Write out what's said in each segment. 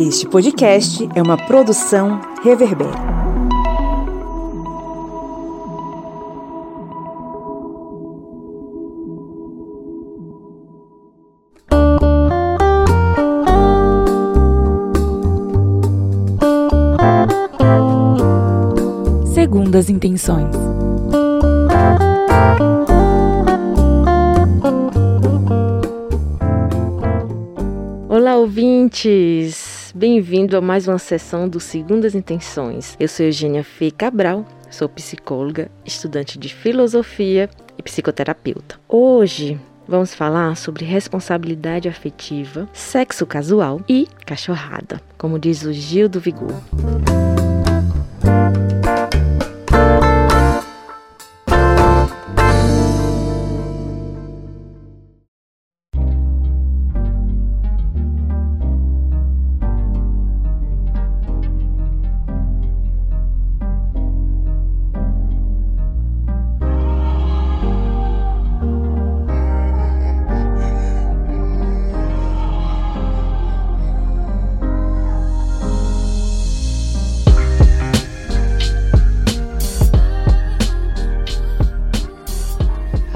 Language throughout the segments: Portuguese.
Este podcast é uma produção Reverber. Segundas intenções. Olá, ouvintes! Bem-vindo a mais uma sessão do Segundas Intenções. Eu sou Eugênia Fê Cabral, sou psicóloga, estudante de filosofia e psicoterapeuta. Hoje vamos falar sobre responsabilidade afetiva, sexo casual e cachorrada, como diz o Gil do Vigor.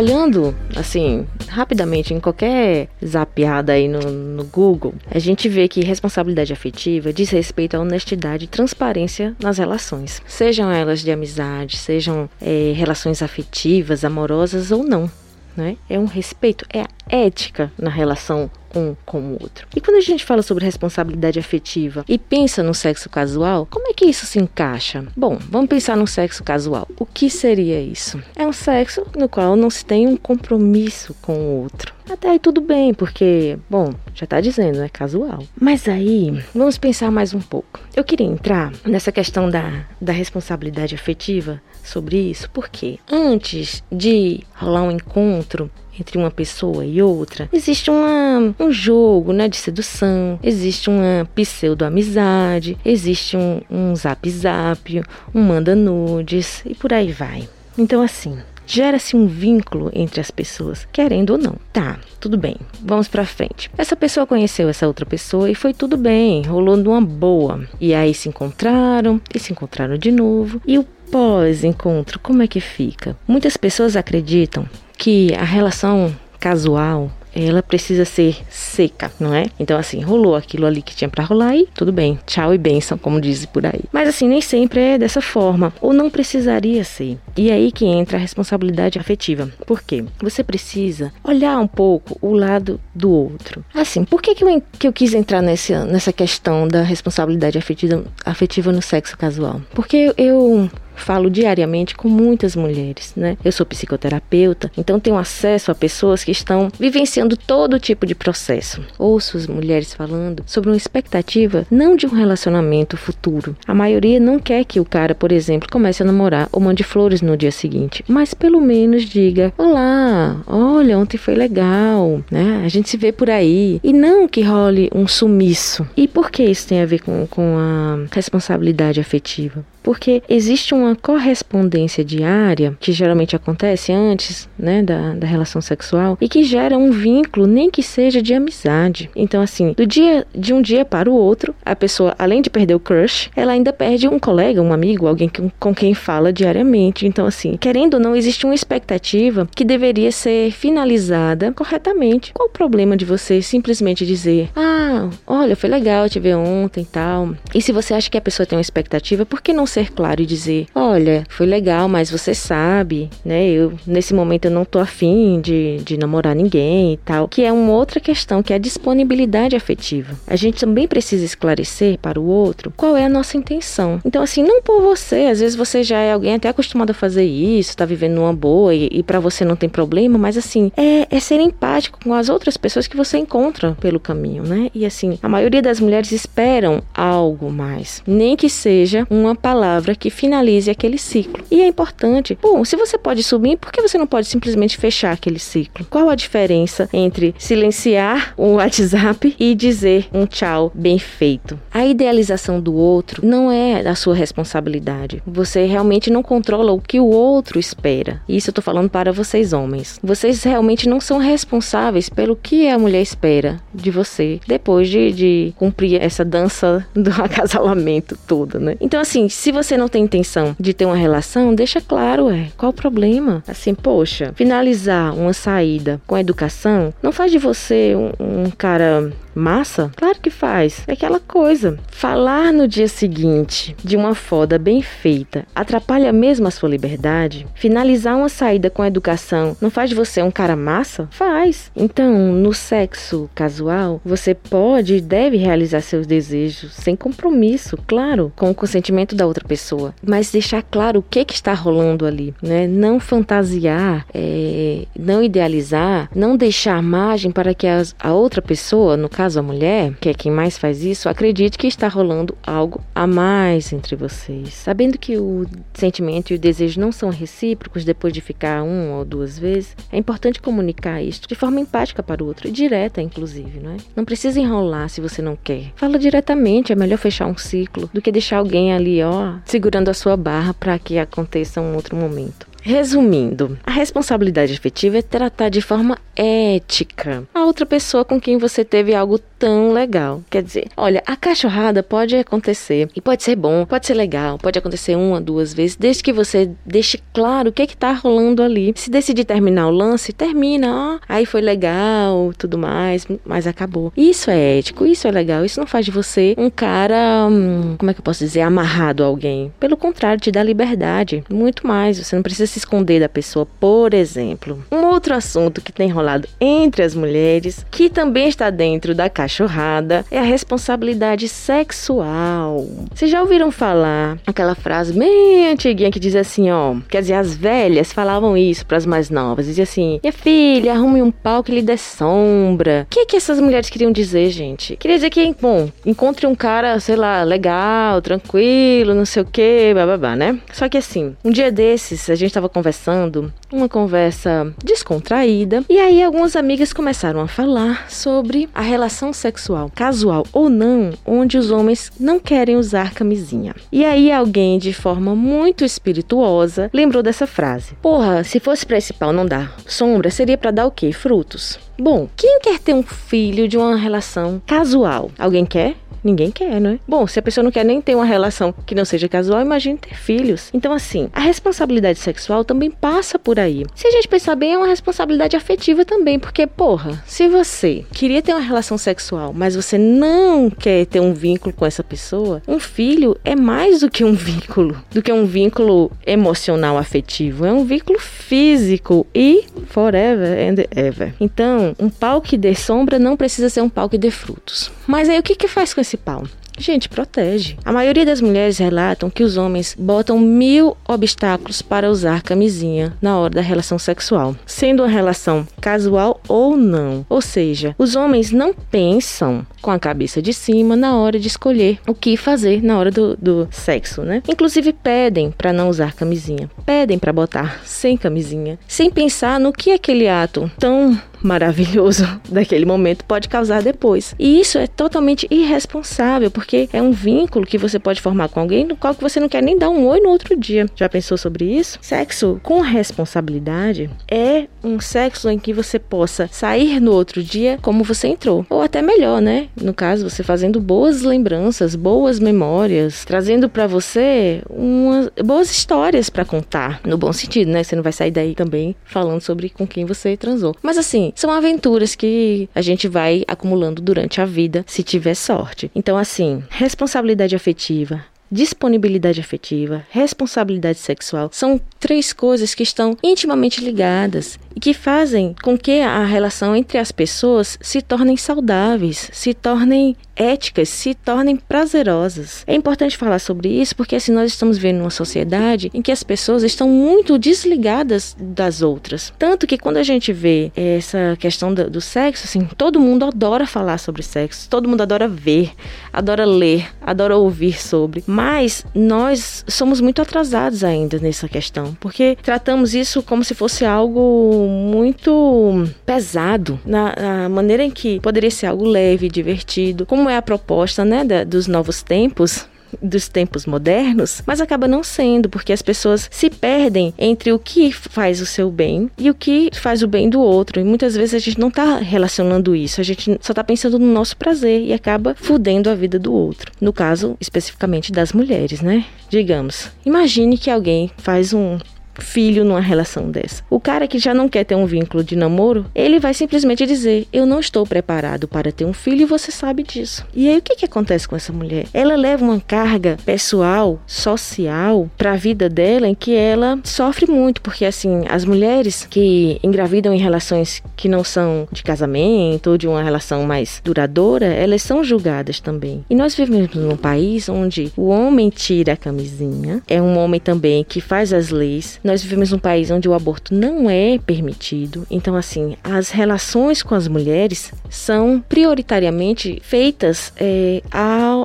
Olhando, assim, rapidamente em qualquer zapeada aí no, no, Google, a gente vê que responsabilidade afetiva diz respeito à honestidade e transparência nas relações, sejam elas de amizade, sejam é, relações afetivas, amorosas ou não. Né? É um respeito, é a ética na relação um com o outro. E quando a gente fala sobre responsabilidade afetiva e pensa no sexo casual, como é que isso se encaixa? Bom, vamos pensar no sexo casual. O que seria isso? É um sexo no qual não se tem um compromisso com o outro. Até aí tudo bem, porque, bom, já tá dizendo, é casual. Mas aí, vamos pensar mais um pouco. Eu queria entrar nessa questão da, da responsabilidade afetiva sobre isso, porque antes de rolar um encontro, entre uma pessoa e outra, existe uma, um jogo né, de sedução, existe uma pseudo-amizade, existe um, um zap-zap, um manda nudes e por aí vai. Então, assim, gera-se um vínculo entre as pessoas, querendo ou não. Tá, tudo bem, vamos pra frente. Essa pessoa conheceu essa outra pessoa e foi tudo bem, rolou numa boa. E aí se encontraram, e se encontraram de novo. E o pós-encontro, como é que fica? Muitas pessoas acreditam que a relação casual ela precisa ser seca, não é? Então, assim, rolou aquilo ali que tinha para rolar e tudo bem, tchau e benção, como dizem por aí. Mas, assim, nem sempre é dessa forma, ou não precisaria ser. E aí que entra a responsabilidade afetiva. Por quê? Você precisa olhar um pouco o lado do outro. Assim, por que, que, eu, que eu quis entrar nesse, nessa questão da responsabilidade afetiva, afetiva no sexo casual? Porque eu falo diariamente com muitas mulheres, né? Eu sou psicoterapeuta, então tenho acesso a pessoas que estão vivenciando todo tipo de processo. Ouço as mulheres falando sobre uma expectativa não de um relacionamento futuro. A maioria não quer que o cara, por exemplo, comece a namorar ou mande flores no dia seguinte, mas pelo menos diga: "Olá, olha, ontem foi legal", né? A gente se vê por aí e não que role um sumiço. E por que isso tem a ver com, com a responsabilidade afetiva? Porque existe uma correspondência diária que geralmente acontece antes né, da, da relação sexual e que gera um vínculo, nem que seja de amizade. Então, assim, do dia de um dia para o outro, a pessoa, além de perder o crush, ela ainda perde um colega, um amigo, alguém com, com quem fala diariamente. Então, assim, querendo ou não, existe uma expectativa que deveria ser finalizada corretamente. Qual o problema de você simplesmente dizer, ah, olha, foi legal te ver ontem e tal. E se você acha que a pessoa tem uma expectativa, por que não ser claro e dizer: olha, foi legal, mas você sabe, né? Eu nesse momento eu não tô afim de, de namorar ninguém e tal. Que é uma outra questão, que é a disponibilidade afetiva. A gente também precisa esclarecer para o outro qual é a nossa intenção. Então, assim, não por você, às vezes você já é alguém até acostumado a fazer isso, tá vivendo numa boa e, e para você não tem problema, mas assim, é, é ser empático com as outras pessoas que você encontra pelo caminho, né? E assim, a maioria das mulheres esperam algo mais, nem que seja uma palavra palavra que finalize aquele ciclo. E é importante, bom, se você pode subir, por que você não pode simplesmente fechar aquele ciclo? Qual a diferença entre silenciar o WhatsApp e dizer um tchau bem feito? A idealização do outro não é da sua responsabilidade. Você realmente não controla o que o outro espera. Isso eu tô falando para vocês homens. Vocês realmente não são responsáveis pelo que a mulher espera de você depois de, de cumprir essa dança do acasalamento toda, né? Então, assim, se você não tem intenção de ter uma relação, deixa claro, é, qual o problema? Assim, poxa, finalizar uma saída com educação não faz de você um, um cara Massa? Claro que faz. É aquela coisa. Falar no dia seguinte de uma foda bem feita atrapalha mesmo a sua liberdade? Finalizar uma saída com a educação não faz de você um cara massa? Faz. Então, no sexo casual, você pode e deve realizar seus desejos sem compromisso, claro, com o consentimento da outra pessoa, mas deixar claro o que, que está rolando ali, né? Não fantasiar, é, não idealizar, não deixar margem para que a, a outra pessoa, no caso a mulher, que é quem mais faz isso, acredite que está rolando algo a mais entre vocês. Sabendo que o sentimento e o desejo não são recíprocos depois de ficar uma ou duas vezes, é importante comunicar isso de forma empática para o outro e direta, inclusive, não é? Não precisa enrolar se você não quer. Fala diretamente, é melhor fechar um ciclo do que deixar alguém ali, ó, segurando a sua barra para que aconteça um outro momento. Resumindo, a responsabilidade afetiva é tratar de forma ética a outra pessoa com quem você teve algo tão legal. Quer dizer, olha, a cachorrada pode acontecer e pode ser bom, pode ser legal, pode acontecer uma, duas vezes, desde que você deixe claro o que é que tá rolando ali. Se decidir terminar o lance, termina, ó, aí foi legal, tudo mais, mas acabou. Isso é ético, isso é legal, isso não faz de você um cara, hum, como é que eu posso dizer, amarrado a alguém. Pelo contrário, te dá liberdade, muito mais. Você não precisa se esconder da pessoa, por exemplo. Um outro assunto que tem rolado entre as mulheres, que também está dentro da cachorrada, é a responsabilidade sexual. Vocês já ouviram falar aquela frase bem antiguinha que diz assim, ó, quer dizer, as velhas falavam isso para as mais novas, dizia assim: "Minha filha, arrume um pau que lhe dê sombra". O que que essas mulheres queriam dizer, gente? Queria dizer que, bom, encontre um cara, sei lá, legal, tranquilo, não sei o que, bababá, né? Só que assim, um dia desses a gente tava conversando, uma conversa descontraída, e aí algumas amigas começaram a falar sobre a relação sexual, casual ou não, onde os homens não querem usar camisinha. E aí alguém de forma muito espirituosa lembrou dessa frase: "Porra, se fosse para esse pau não dar sombra, seria para dar o quê? Frutos". Bom, quem quer ter um filho de uma relação casual? Alguém quer? Ninguém quer, né? Bom, se a pessoa não quer nem ter uma relação que não seja casual, imagine ter filhos. Então, assim, a responsabilidade sexual também passa por aí. Se a gente pensar bem, é uma responsabilidade afetiva também, porque, porra, se você queria ter uma relação sexual, mas você não quer ter um vínculo com essa pessoa, um filho é mais do que um vínculo, do que um vínculo emocional afetivo, é um vínculo físico e forever and ever. Então, um pau que dê sombra não precisa ser um pau que dê frutos. Mas aí o que que faz com esse pau? Gente, protege. A maioria das mulheres relatam que os homens botam mil obstáculos para usar camisinha na hora da relação sexual, sendo uma relação casual ou não. Ou seja, os homens não pensam com a cabeça de cima na hora de escolher o que fazer na hora do, do sexo, né? Inclusive pedem para não usar camisinha, pedem para botar sem camisinha, sem pensar no que aquele ato tão maravilhoso daquele momento pode causar depois. E isso é totalmente irresponsável, porque é um vínculo que você pode formar com alguém no qual você não quer nem dar um oi no outro dia. Já pensou sobre isso? Sexo com responsabilidade é um sexo em que você possa sair no outro dia como você entrou, ou até melhor, né? No caso, você fazendo boas lembranças, boas memórias, trazendo para você umas boas histórias para contar, no bom sentido, né? Você não vai sair daí também falando sobre com quem você transou. Mas assim, são aventuras que a gente vai acumulando durante a vida, se tiver sorte. Então, assim, responsabilidade afetiva, disponibilidade afetiva, responsabilidade sexual são três coisas que estão intimamente ligadas e que fazem com que a relação entre as pessoas se tornem saudáveis, se tornem éticas, se tornem prazerosas. É importante falar sobre isso porque assim nós estamos vivendo uma sociedade em que as pessoas estão muito desligadas das outras. Tanto que quando a gente vê essa questão do, do sexo, assim, todo mundo adora falar sobre sexo, todo mundo adora ver, adora ler, adora ouvir sobre, mas nós somos muito atrasados ainda nessa questão, porque tratamos isso como se fosse algo muito pesado, na, na maneira em que poderia ser algo leve, divertido, como é a proposta né, da, dos novos tempos, dos tempos modernos, mas acaba não sendo, porque as pessoas se perdem entre o que faz o seu bem e o que faz o bem do outro. E muitas vezes a gente não está relacionando isso, a gente só está pensando no nosso prazer e acaba fudendo a vida do outro. No caso, especificamente das mulheres, né? Digamos, imagine que alguém faz um filho numa relação dessa. O cara que já não quer ter um vínculo de namoro, ele vai simplesmente dizer: Eu não estou preparado para ter um filho e você sabe disso. E aí o que, que acontece com essa mulher? Ela leva uma carga pessoal, social, para a vida dela em que ela sofre muito, porque assim, as mulheres que engravidam em relações que não são de casamento ou de uma relação mais duradoura, elas são julgadas também. E nós vivemos num país onde o homem tira a camisinha, é um homem também que faz as leis, nós vivemos num país onde o aborto não é permitido, então, assim, as relações com as mulheres são prioritariamente feitas é,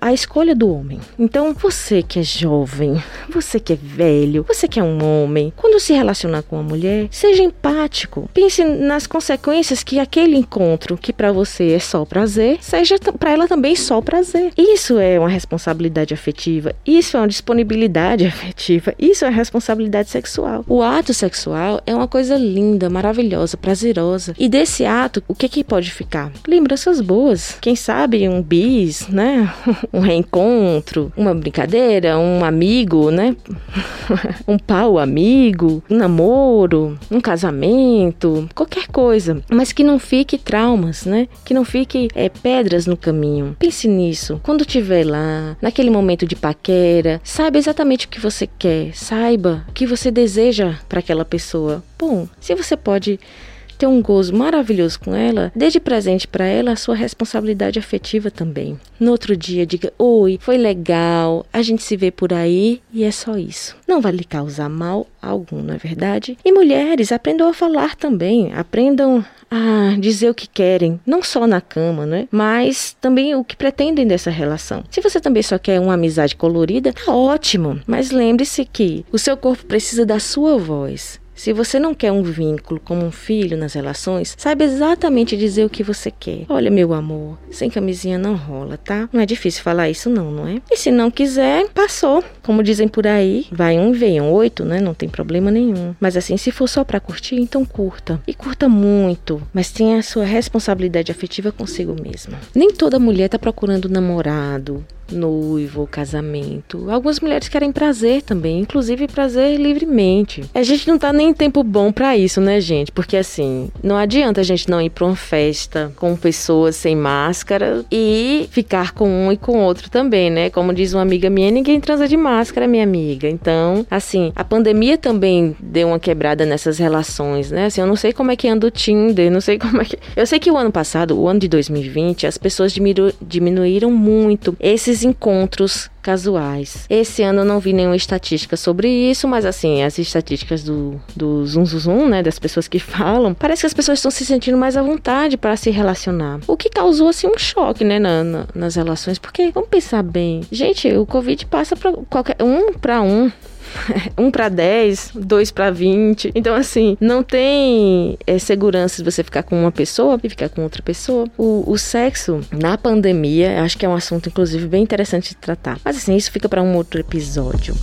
à escolha do homem. Então, você que é jovem, você que é velho, você que é um homem, quando se relacionar com uma mulher, seja empático. Pense nas consequências que aquele encontro, que para você é só prazer, seja para ela também só prazer. Isso é uma responsabilidade afetiva, isso é uma disponibilidade afetiva, isso é responsabilidade sexual sexual. O ato sexual é uma coisa linda, maravilhosa, prazerosa. E desse ato, o que que pode ficar? Lembranças boas. Quem sabe um bis, né? um reencontro, uma brincadeira, um amigo, né? um pau amigo, um namoro, um casamento, qualquer coisa. Mas que não fique traumas, né? Que não fique é, pedras no caminho. Pense nisso. Quando estiver lá, naquele momento de paquera, saiba exatamente o que você quer. Saiba o que você deseja para aquela pessoa. Bom, se você pode ter um gozo maravilhoso com ela, dê de presente para ela a sua responsabilidade afetiva também. No outro dia, diga: Oi, foi legal, a gente se vê por aí e é só isso. Não vai lhe causar mal algum, não é verdade? E mulheres, aprendam a falar também, aprendam a dizer o que querem, não só na cama, né? Mas também o que pretendem dessa relação. Se você também só quer uma amizade colorida, tá ótimo, mas lembre-se que o seu corpo precisa da sua voz. Se você não quer um vínculo como um filho nas relações, saiba exatamente dizer o que você quer. Olha, meu amor, sem camisinha não rola, tá? Não é difícil falar isso, não, não é? E se não quiser, passou. Como dizem por aí, vai um e vem um oito, né? Não tem problema nenhum. Mas assim, se for só para curtir, então curta. E curta muito, mas tenha a sua responsabilidade afetiva consigo mesma. Nem toda mulher tá procurando namorado, noivo, casamento. Algumas mulheres querem prazer também, inclusive prazer livremente. A gente não tá nem em tempo bom para isso, né, gente? Porque assim, não adianta a gente não ir pra uma festa com pessoas sem máscara e ficar com um e com outro também, né? Como diz uma amiga minha, ninguém transa de máscara, minha amiga. Então, assim, a pandemia também deu uma quebrada nessas relações, né? Assim, eu não sei como é que anda o Tinder, não sei como é que. Eu sei que o ano passado, o ano de 2020, as pessoas diminu... diminuíram muito esses encontros casuais. Esse ano eu não vi nenhuma estatística sobre isso, mas assim, as estatísticas do, do zum né, das pessoas que falam, parece que as pessoas estão se sentindo mais à vontade para se relacionar. O que causou assim um choque, né, na, na, nas relações, porque vamos pensar bem, gente, o Covid passa para qualquer um para um, um para 10, dois para 20. Então, assim, não tem é, segurança de você ficar com uma pessoa e ficar com outra pessoa. O, o sexo na pandemia, acho que é um assunto, inclusive, bem interessante de tratar. Mas, assim, isso fica para um outro episódio.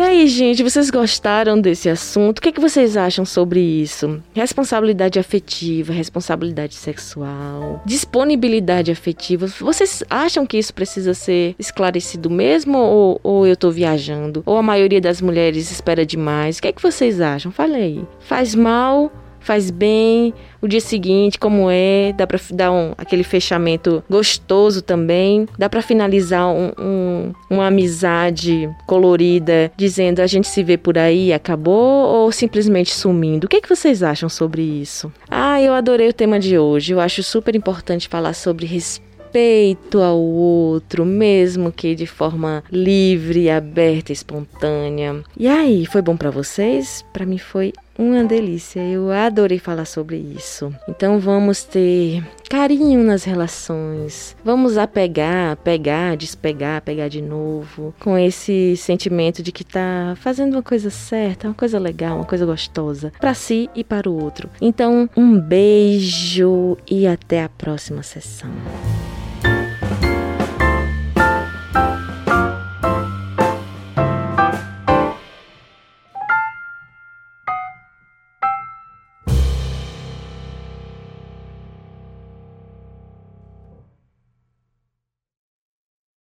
Aí, gente, vocês gostaram desse assunto? O que, é que vocês acham sobre isso? Responsabilidade afetiva, responsabilidade sexual, disponibilidade afetiva. Vocês acham que isso precisa ser esclarecido mesmo ou, ou eu tô viajando? Ou a maioria das mulheres espera demais? O que é que vocês acham? Fale aí. Faz mal faz bem. O dia seguinte, como é, dá para dar um, aquele fechamento gostoso também. Dá para finalizar um, um, uma amizade colorida, dizendo a gente se vê por aí, acabou, ou simplesmente sumindo. O que, é que vocês acham sobre isso? Ah, eu adorei o tema de hoje. Eu acho super importante falar sobre respeito respeito ao outro, mesmo que de forma livre, aberta, espontânea. E aí, foi bom para vocês? Para mim foi uma delícia, eu adorei falar sobre isso. Então vamos ter carinho nas relações, vamos apegar, pegar, despegar, pegar de novo, com esse sentimento de que tá fazendo uma coisa certa, uma coisa legal, uma coisa gostosa, para si e para o outro. Então, um beijo e até a próxima sessão.